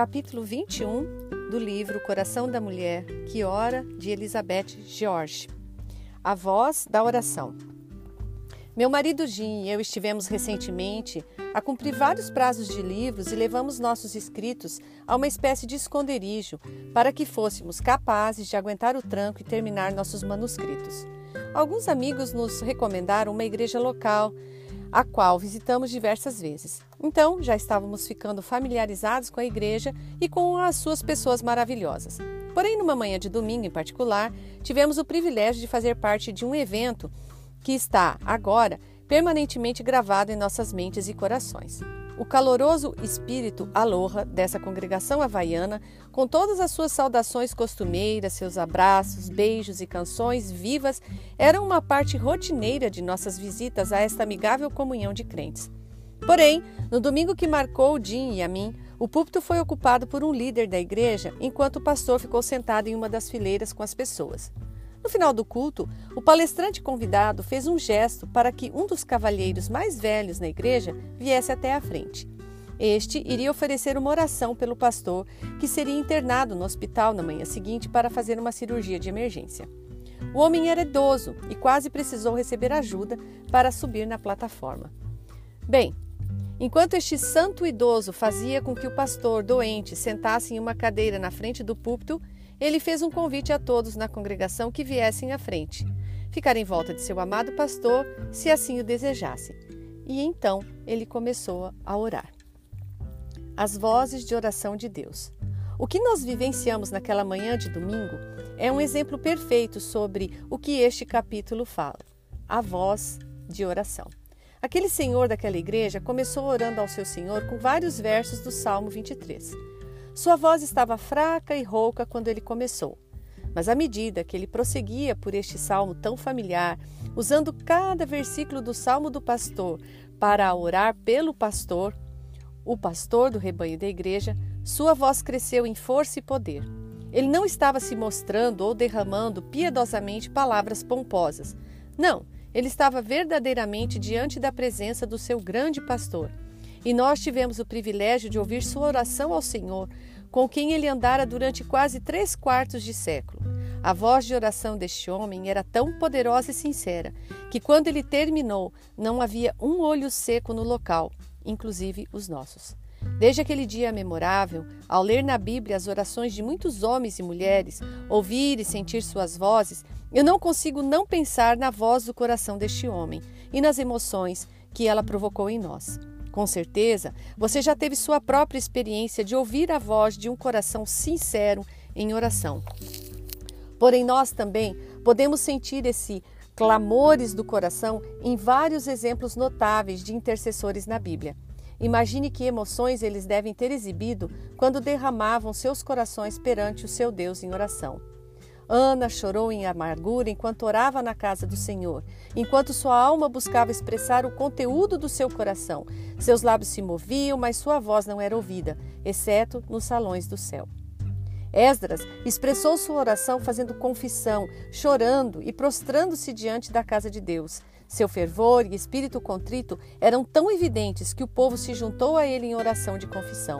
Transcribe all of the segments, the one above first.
capítulo 21 do livro Coração da Mulher que ora, de Elizabeth George. A voz da oração. Meu marido Jim e eu estivemos recentemente a cumprir vários prazos de livros e levamos nossos escritos a uma espécie de esconderijo para que fôssemos capazes de aguentar o tranco e terminar nossos manuscritos. Alguns amigos nos recomendaram uma igreja local a qual visitamos diversas vezes. Então, já estávamos ficando familiarizados com a igreja e com as suas pessoas maravilhosas. Porém, numa manhã de domingo em particular, tivemos o privilégio de fazer parte de um evento que está, agora, permanentemente gravado em nossas mentes e corações. O caloroso espírito aloha dessa congregação havaiana, com todas as suas saudações costumeiras, seus abraços, beijos e canções vivas, era uma parte rotineira de nossas visitas a esta amigável comunhão de crentes. Porém, no domingo que marcou o Jim e a mim, o púlpito foi ocupado por um líder da igreja, enquanto o pastor ficou sentado em uma das fileiras com as pessoas. No final do culto, o palestrante convidado fez um gesto para que um dos cavalheiros mais velhos na igreja viesse até a frente. Este iria oferecer uma oração pelo pastor, que seria internado no hospital na manhã seguinte para fazer uma cirurgia de emergência. O homem era idoso e quase precisou receber ajuda para subir na plataforma. Bem, enquanto este santo idoso fazia com que o pastor doente sentasse em uma cadeira na frente do púlpito, ele fez um convite a todos na congregação que viessem à frente, ficar em volta de seu amado pastor, se assim o desejassem. E então ele começou a orar. As vozes de oração de Deus. O que nós vivenciamos naquela manhã de domingo é um exemplo perfeito sobre o que este capítulo fala: a voz de oração. Aquele senhor daquela igreja começou orando ao seu Senhor com vários versos do Salmo 23. Sua voz estava fraca e rouca quando ele começou. Mas à medida que ele prosseguia por este salmo tão familiar, usando cada versículo do salmo do pastor para orar pelo pastor, o pastor do rebanho da igreja, sua voz cresceu em força e poder. Ele não estava se mostrando ou derramando piedosamente palavras pomposas. Não, ele estava verdadeiramente diante da presença do seu grande pastor e nós tivemos o privilégio de ouvir sua oração ao Senhor, com quem ele andara durante quase três quartos de século. A voz de oração deste homem era tão poderosa e sincera que, quando ele terminou, não havia um olho seco no local, inclusive os nossos. Desde aquele dia memorável, ao ler na Bíblia as orações de muitos homens e mulheres, ouvir e sentir suas vozes, eu não consigo não pensar na voz do coração deste homem e nas emoções que ela provocou em nós. Com certeza, você já teve sua própria experiência de ouvir a voz de um coração sincero em oração. Porém, nós também podemos sentir esse clamores do coração em vários exemplos notáveis de intercessores na Bíblia. Imagine que emoções eles devem ter exibido quando derramavam seus corações perante o seu Deus em oração. Ana chorou em amargura enquanto orava na casa do Senhor, enquanto sua alma buscava expressar o conteúdo do seu coração. Seus lábios se moviam, mas sua voz não era ouvida, exceto nos salões do céu. Esdras expressou sua oração fazendo confissão, chorando e prostrando-se diante da casa de Deus. Seu fervor e espírito contrito eram tão evidentes que o povo se juntou a ele em oração de confissão.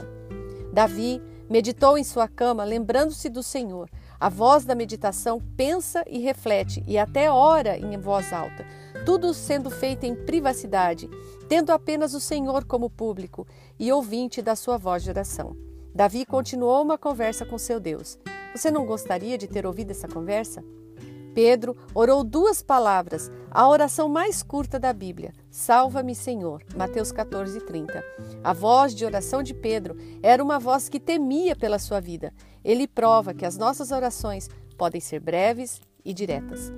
Davi meditou em sua cama, lembrando-se do Senhor. A voz da meditação pensa e reflete e até ora em voz alta, tudo sendo feito em privacidade, tendo apenas o Senhor como público e ouvinte da sua voz de oração. Davi continuou uma conversa com seu Deus. Você não gostaria de ter ouvido essa conversa? Pedro orou duas palavras, a oração mais curta da Bíblia: Salva-me, Senhor. Mateus 14, 30. A voz de oração de Pedro era uma voz que temia pela sua vida. Ele prova que as nossas orações podem ser breves e diretas.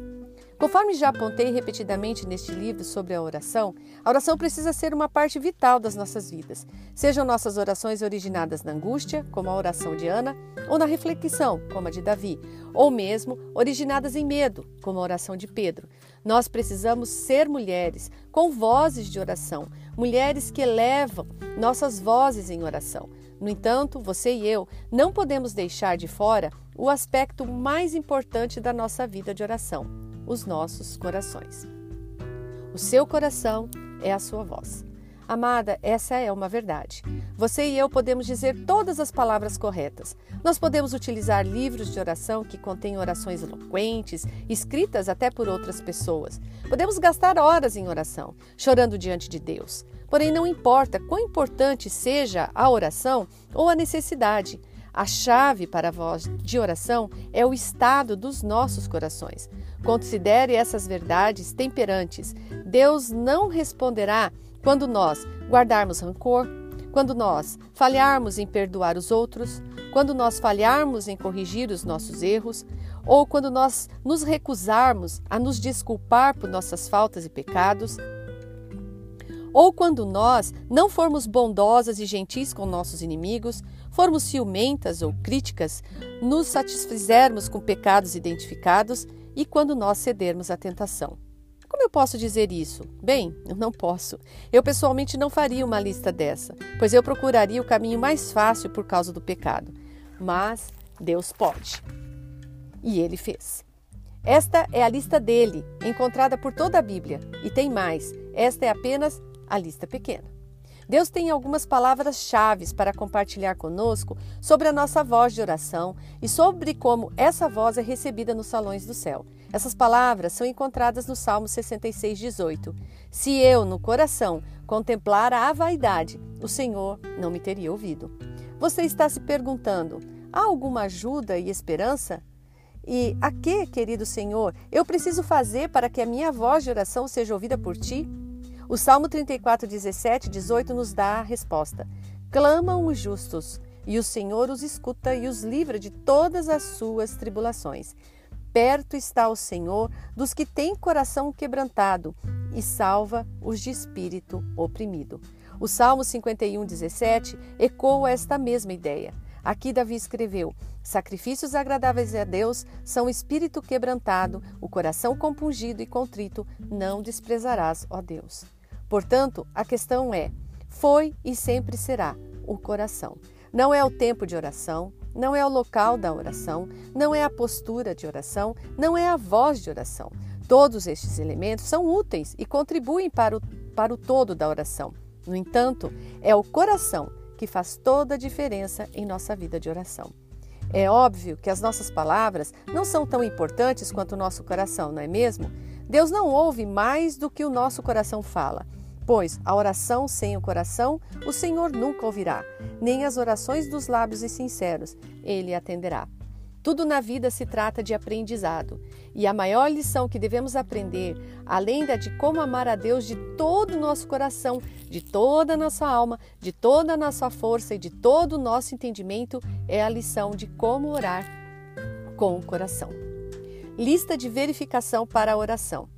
Conforme já apontei repetidamente neste livro sobre a oração, a oração precisa ser uma parte vital das nossas vidas. Sejam nossas orações originadas na angústia, como a oração de Ana, ou na reflexão, como a de Davi, ou mesmo originadas em medo, como a oração de Pedro. Nós precisamos ser mulheres com vozes de oração, mulheres que elevam nossas vozes em oração. No entanto, você e eu não podemos deixar de fora o aspecto mais importante da nossa vida de oração os nossos corações. O seu coração é a sua voz. Amada, essa é uma verdade. Você e eu podemos dizer todas as palavras corretas. Nós podemos utilizar livros de oração que contêm orações eloquentes, escritas até por outras pessoas. Podemos gastar horas em oração, chorando diante de Deus. Porém, não importa quão importante seja a oração ou a necessidade. A chave para a voz de oração é o estado dos nossos corações. Considere essas verdades temperantes. Deus não responderá quando nós guardarmos rancor, quando nós falharmos em perdoar os outros, quando nós falharmos em corrigir os nossos erros, ou quando nós nos recusarmos a nos desculpar por nossas faltas e pecados, ou quando nós não formos bondosas e gentis com nossos inimigos, formos ciumentas ou críticas, nos satisfizermos com pecados identificados e quando nós cedermos à tentação. Como eu posso dizer isso? Bem, eu não posso. Eu pessoalmente não faria uma lista dessa, pois eu procuraria o caminho mais fácil por causa do pecado. Mas Deus pode. E ele fez. Esta é a lista dele, encontrada por toda a Bíblia. E tem mais: esta é apenas a lista pequena. Deus tem algumas palavras-chave para compartilhar conosco sobre a nossa voz de oração e sobre como essa voz é recebida nos salões do céu. Essas palavras são encontradas no Salmo 66, 18. Se eu, no coração, contemplara a vaidade, o Senhor não me teria ouvido. Você está se perguntando: há alguma ajuda e esperança? E a que, querido Senhor, eu preciso fazer para que a minha voz de oração seja ouvida por ti? O Salmo 34, 17, 18 nos dá a resposta: Clamam os justos, e o Senhor os escuta e os livra de todas as suas tribulações. Perto está o Senhor dos que têm coração quebrantado e salva os de espírito oprimido. O Salmo 51, 17 ecoa esta mesma ideia. Aqui Davi escreveu: Sacrifícios agradáveis a Deus são o espírito quebrantado, o coração compungido e contrito, não desprezarás, ó Deus. Portanto, a questão é: foi e sempre será o coração. Não é o tempo de oração, não é o local da oração, não é a postura de oração, não é a voz de oração. Todos estes elementos são úteis e contribuem para o, para o todo da oração. No entanto, é o coração que faz toda a diferença em nossa vida de oração. É óbvio que as nossas palavras não são tão importantes quanto o nosso coração, não é mesmo? Deus não ouve mais do que o nosso coração fala. Pois a oração sem o coração, o Senhor nunca ouvirá, nem as orações dos lábios sinceros, ele atenderá. Tudo na vida se trata de aprendizado, e a maior lição que devemos aprender, além da de como amar a Deus de todo o nosso coração, de toda a nossa alma, de toda a nossa força e de todo o nosso entendimento, é a lição de como orar com o coração. Lista de verificação para a oração.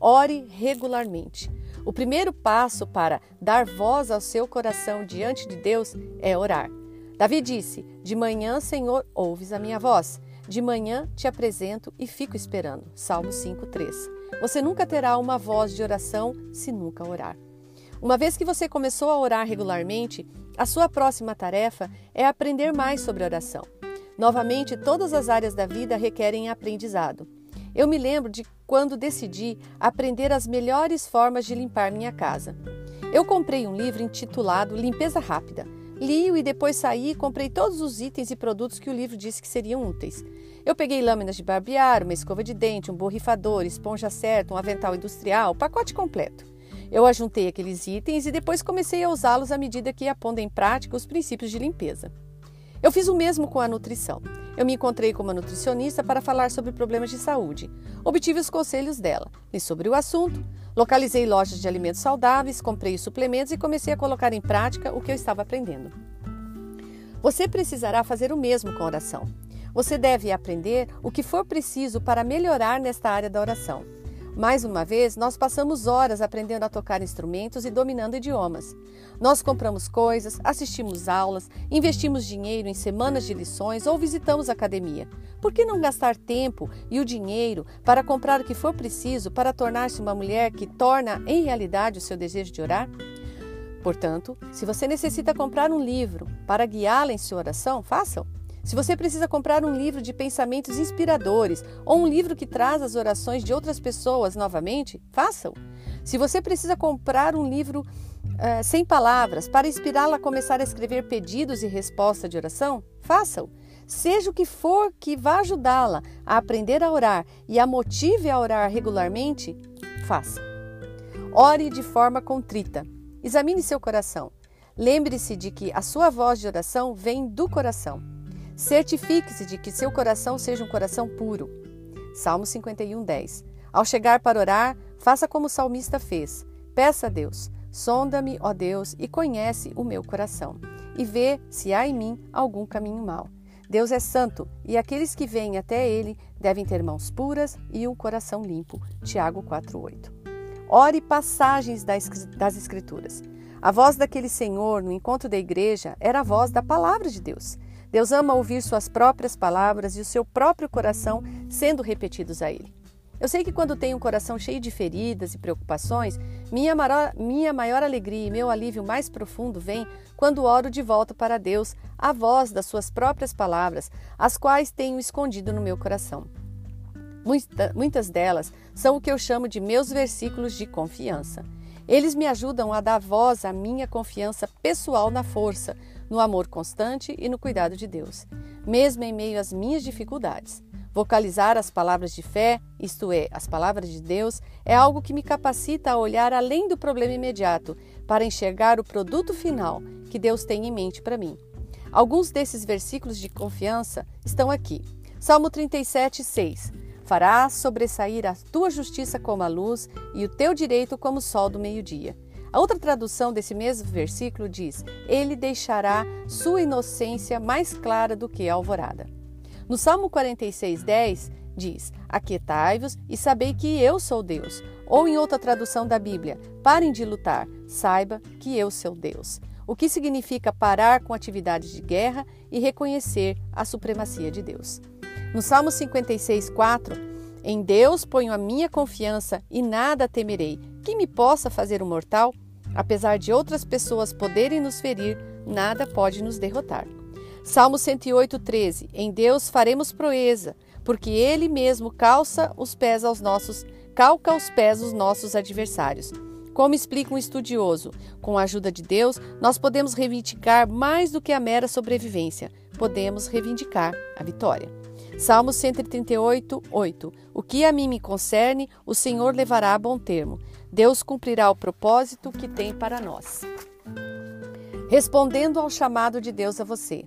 Ore regularmente. O primeiro passo para dar voz ao seu coração diante de Deus é orar. Davi disse: De manhã, Senhor, ouves a minha voz. De manhã te apresento e fico esperando. Salmo 5:3. Você nunca terá uma voz de oração se nunca orar. Uma vez que você começou a orar regularmente, a sua próxima tarefa é aprender mais sobre oração. Novamente, todas as áreas da vida requerem aprendizado. Eu me lembro de quando decidi aprender as melhores formas de limpar minha casa. Eu comprei um livro intitulado Limpeza Rápida. Li-o e depois saí e comprei todos os itens e produtos que o livro disse que seriam úteis. Eu peguei lâminas de barbear, uma escova de dente, um borrifador, esponja certa, um avental industrial, pacote completo. Eu ajuntei aqueles itens e depois comecei a usá-los à medida que ia pondo em prática os princípios de limpeza. Eu fiz o mesmo com a nutrição. Eu me encontrei com uma nutricionista para falar sobre problemas de saúde. Obtive os conselhos dela, li sobre o assunto, localizei lojas de alimentos saudáveis, comprei os suplementos e comecei a colocar em prática o que eu estava aprendendo. Você precisará fazer o mesmo com a oração. Você deve aprender o que for preciso para melhorar nesta área da oração. Mais uma vez, nós passamos horas aprendendo a tocar instrumentos e dominando idiomas. Nós compramos coisas, assistimos aulas, investimos dinheiro em semanas de lições ou visitamos academia. Por que não gastar tempo e o dinheiro para comprar o que for preciso para tornar-se uma mulher que torna em realidade o seu desejo de orar? Portanto, se você necessita comprar um livro para guiá-la em sua oração, faça-o. Se você precisa comprar um livro de pensamentos inspiradores ou um livro que traz as orações de outras pessoas novamente, faça-o. Se você precisa comprar um livro uh, sem palavras para inspirá-la a começar a escrever pedidos e respostas de oração? Faça-o. Seja o que for que vá ajudá-la a aprender a orar e a motive a orar regularmente, faça. Ore de forma contrita. Examine seu coração. Lembre-se de que a sua voz de oração vem do coração. Certifique-se de que seu coração seja um coração puro. Salmo 51, 10. Ao chegar para orar, faça como o salmista fez. Peça a Deus: sonda-me, ó Deus, e conhece o meu coração, e vê se há em mim algum caminho mau. Deus é santo, e aqueles que vêm até ele devem ter mãos puras e um coração limpo. Tiago 4:8. Ore passagens das Escrituras. A voz daquele Senhor no encontro da igreja era a voz da palavra de Deus. Deus ama ouvir suas próprias palavras e o seu próprio coração sendo repetidos a ele. Eu sei que quando tenho um coração cheio de feridas e preocupações, minha maior, minha maior alegria e meu alívio mais profundo vem quando oro de volta para Deus a voz das suas próprias palavras, as quais tenho escondido no meu coração. Muita, muitas delas são o que eu chamo de meus versículos de confiança. Eles me ajudam a dar voz à minha confiança pessoal na força, no amor constante e no cuidado de Deus, mesmo em meio às minhas dificuldades. Vocalizar as palavras de fé, isto é, as palavras de Deus, é algo que me capacita a olhar além do problema imediato para enxergar o produto final que Deus tem em mente para mim. Alguns desses versículos de confiança estão aqui. Salmo 37, 6. Farás sobressair a tua justiça como a luz e o teu direito como o sol do meio-dia. A outra tradução desse mesmo versículo diz: Ele deixará sua inocência mais clara do que a alvorada. No Salmo 46, 10 diz: Aquietai-vos e sabei que eu sou Deus. Ou em outra tradução da Bíblia: Parem de lutar, saiba que eu sou Deus. O que significa parar com atividades de guerra e reconhecer a supremacia de Deus. No Salmo 56, 4, em Deus ponho a minha confiança e nada temerei. Que me possa fazer o um mortal? Apesar de outras pessoas poderem nos ferir, nada pode nos derrotar. Salmo 108, 13. Em Deus faremos proeza, porque Ele mesmo calça os pés aos nossos, calca os pés os nossos adversários. Como explica um estudioso, com a ajuda de Deus, nós podemos reivindicar mais do que a mera sobrevivência, podemos reivindicar a vitória. Salmo 138, 8. O que a mim me concerne, o Senhor levará a bom termo. Deus cumprirá o propósito que tem para nós. Respondendo ao chamado de Deus a você.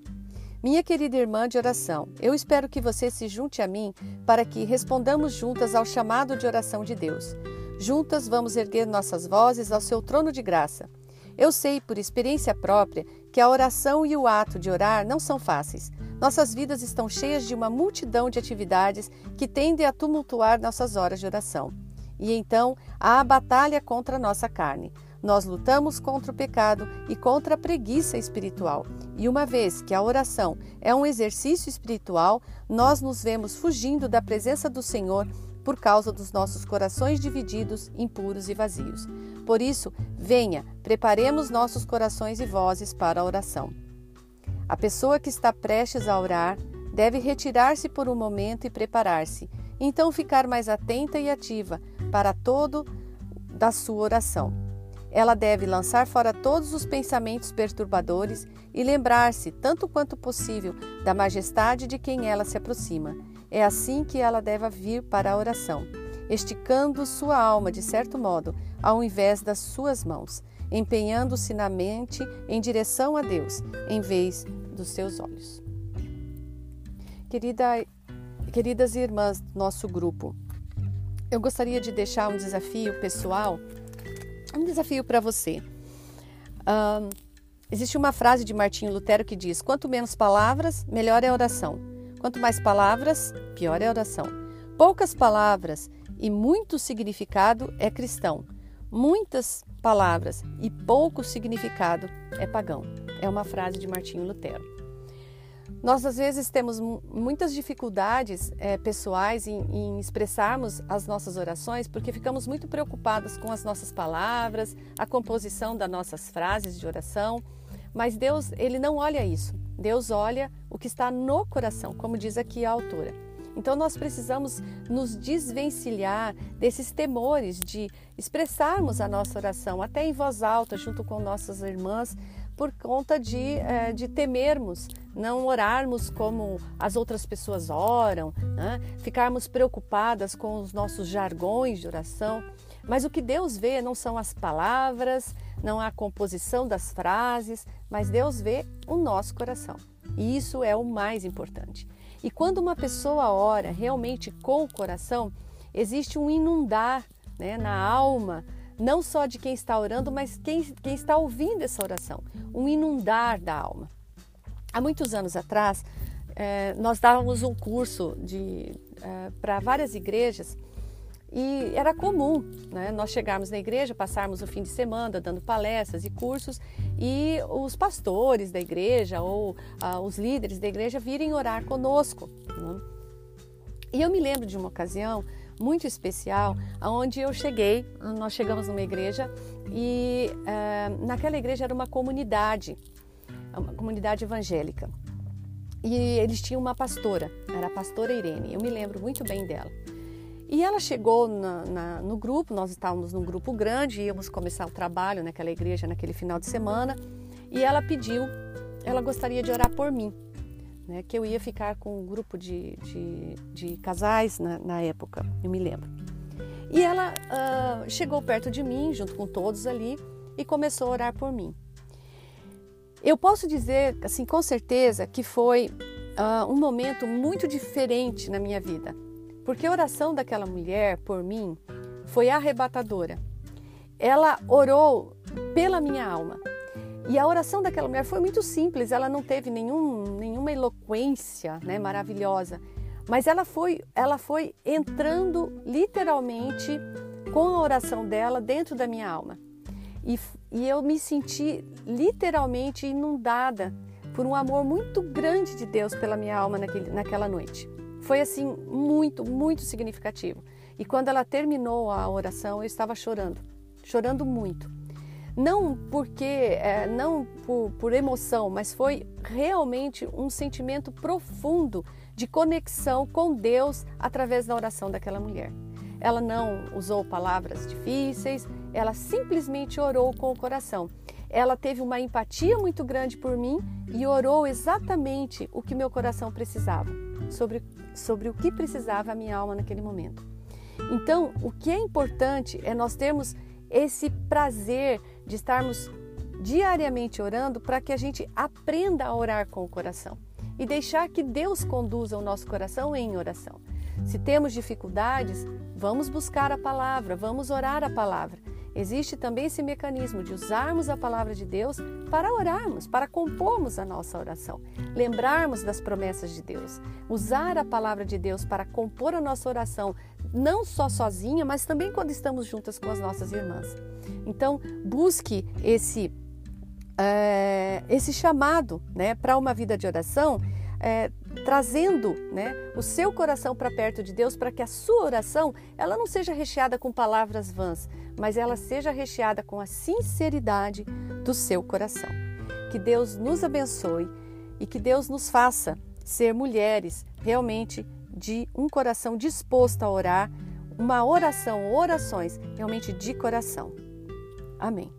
Minha querida irmã de oração, eu espero que você se junte a mim para que respondamos juntas ao chamado de oração de Deus. Juntas vamos erguer nossas vozes ao seu trono de graça. Eu sei, por experiência própria, que a oração e o ato de orar não são fáceis. Nossas vidas estão cheias de uma multidão de atividades que tendem a tumultuar nossas horas de oração. E então há a batalha contra a nossa carne. Nós lutamos contra o pecado e contra a preguiça espiritual. E uma vez que a oração é um exercício espiritual, nós nos vemos fugindo da presença do Senhor por causa dos nossos corações divididos, impuros e vazios. Por isso, venha, preparemos nossos corações e vozes para a oração. A pessoa que está prestes a orar deve retirar-se por um momento e preparar-se, então ficar mais atenta e ativa para todo da sua oração. Ela deve lançar fora todos os pensamentos perturbadores e lembrar-se, tanto quanto possível, da majestade de quem ela se aproxima. É assim que ela deve vir para a oração, esticando sua alma, de certo modo, ao invés das suas mãos empenhando-se na mente em direção a Deus, em vez dos seus olhos. Querida, queridas irmãs do nosso grupo, eu gostaria de deixar um desafio pessoal, um desafio para você. Um, existe uma frase de Martinho Lutero que diz: quanto menos palavras, melhor é a oração. Quanto mais palavras, pior é a oração. Poucas palavras e muito significado é cristão. Muitas palavras e pouco significado é pagão. É uma frase de Martinho Lutero. Nós, às vezes, temos muitas dificuldades é, pessoais em, em, expressarmos as nossas orações porque ficamos muito preocupadas com as nossas palavras, a composição das nossas frases de oração. Mas Deus, Ele não olha isso. Deus olha o que está no coração, como diz aqui a autora. Então nós precisamos nos desvencilhar desses temores de expressarmos a nossa oração, até em voz alta, junto com nossas irmãs, por conta de, é, de temermos, não orarmos como as outras pessoas oram, né? ficarmos preocupadas com os nossos jargões de oração. Mas o que Deus vê não são as palavras, não a composição das frases, mas Deus vê o nosso coração. E isso é o mais importante. E quando uma pessoa ora realmente com o coração, existe um inundar né, na alma não só de quem está orando, mas quem, quem está ouvindo essa oração, um inundar da alma. Há muitos anos atrás, eh, nós dávamos um curso eh, para várias igrejas e era comum né, nós chegarmos na igreja, passarmos o fim de semana dando palestras e cursos e os pastores da igreja ou ah, os líderes da igreja virem orar conosco. Né? E eu me lembro de uma ocasião muito especial, aonde eu cheguei, nós chegamos numa igreja e uh, naquela igreja era uma comunidade, uma comunidade evangélica. E eles tinham uma pastora, era a pastora Irene, eu me lembro muito bem dela. E ela chegou na, na, no grupo, nós estávamos num grupo grande, íamos começar o trabalho naquela igreja naquele final de semana, e ela pediu, ela gostaria de orar por mim né, que eu ia ficar com um grupo de, de, de casais na, na, época, eu me lembro. E ela uh, chegou perto de mim, junto com todos ali, e começou a orar por mim. Eu posso dizer, assim, com certeza, que foi uh, um momento muito diferente na minha vida, porque a oração daquela mulher por mim foi arrebatadora. Ela orou pela minha alma. E a oração daquela mulher foi muito simples, ela não teve nenhum, nenhuma eloquência né, maravilhosa, mas ela foi, ela foi entrando literalmente com a oração dela dentro da minha alma. E, e eu me senti literalmente inundada por um amor muito grande de Deus pela minha alma naquele, naquela noite. Foi assim muito, muito significativo. E quando ela terminou a oração, eu estava chorando, chorando muito não porque é, não por, por emoção, mas foi realmente um sentimento profundo de conexão com Deus através da oração daquela mulher. Ela não usou palavras difíceis, ela simplesmente orou com o coração. Ela teve uma empatia muito grande por mim e orou exatamente o que meu coração precisava, sobre, sobre o que precisava a minha alma naquele momento. Então, o que é importante é nós termos esse prazer de estarmos diariamente orando para que a gente aprenda a orar com o coração e deixar que Deus conduza o nosso coração em oração. Se temos dificuldades, vamos buscar a palavra, vamos orar a palavra. Existe também esse mecanismo de usarmos a palavra de Deus para orarmos, para compormos a nossa oração, lembrarmos das promessas de Deus, usar a palavra de Deus para compor a nossa oração, não só sozinha, mas também quando estamos juntas com as nossas irmãs. Então, busque esse, é, esse chamado né, para uma vida de oração, é, trazendo né, o seu coração para perto de Deus, para que a sua oração ela não seja recheada com palavras vãs, mas ela seja recheada com a sinceridade do seu coração. Que Deus nos abençoe e que Deus nos faça ser mulheres realmente de um coração disposto a orar, uma oração, orações realmente de coração. Amém.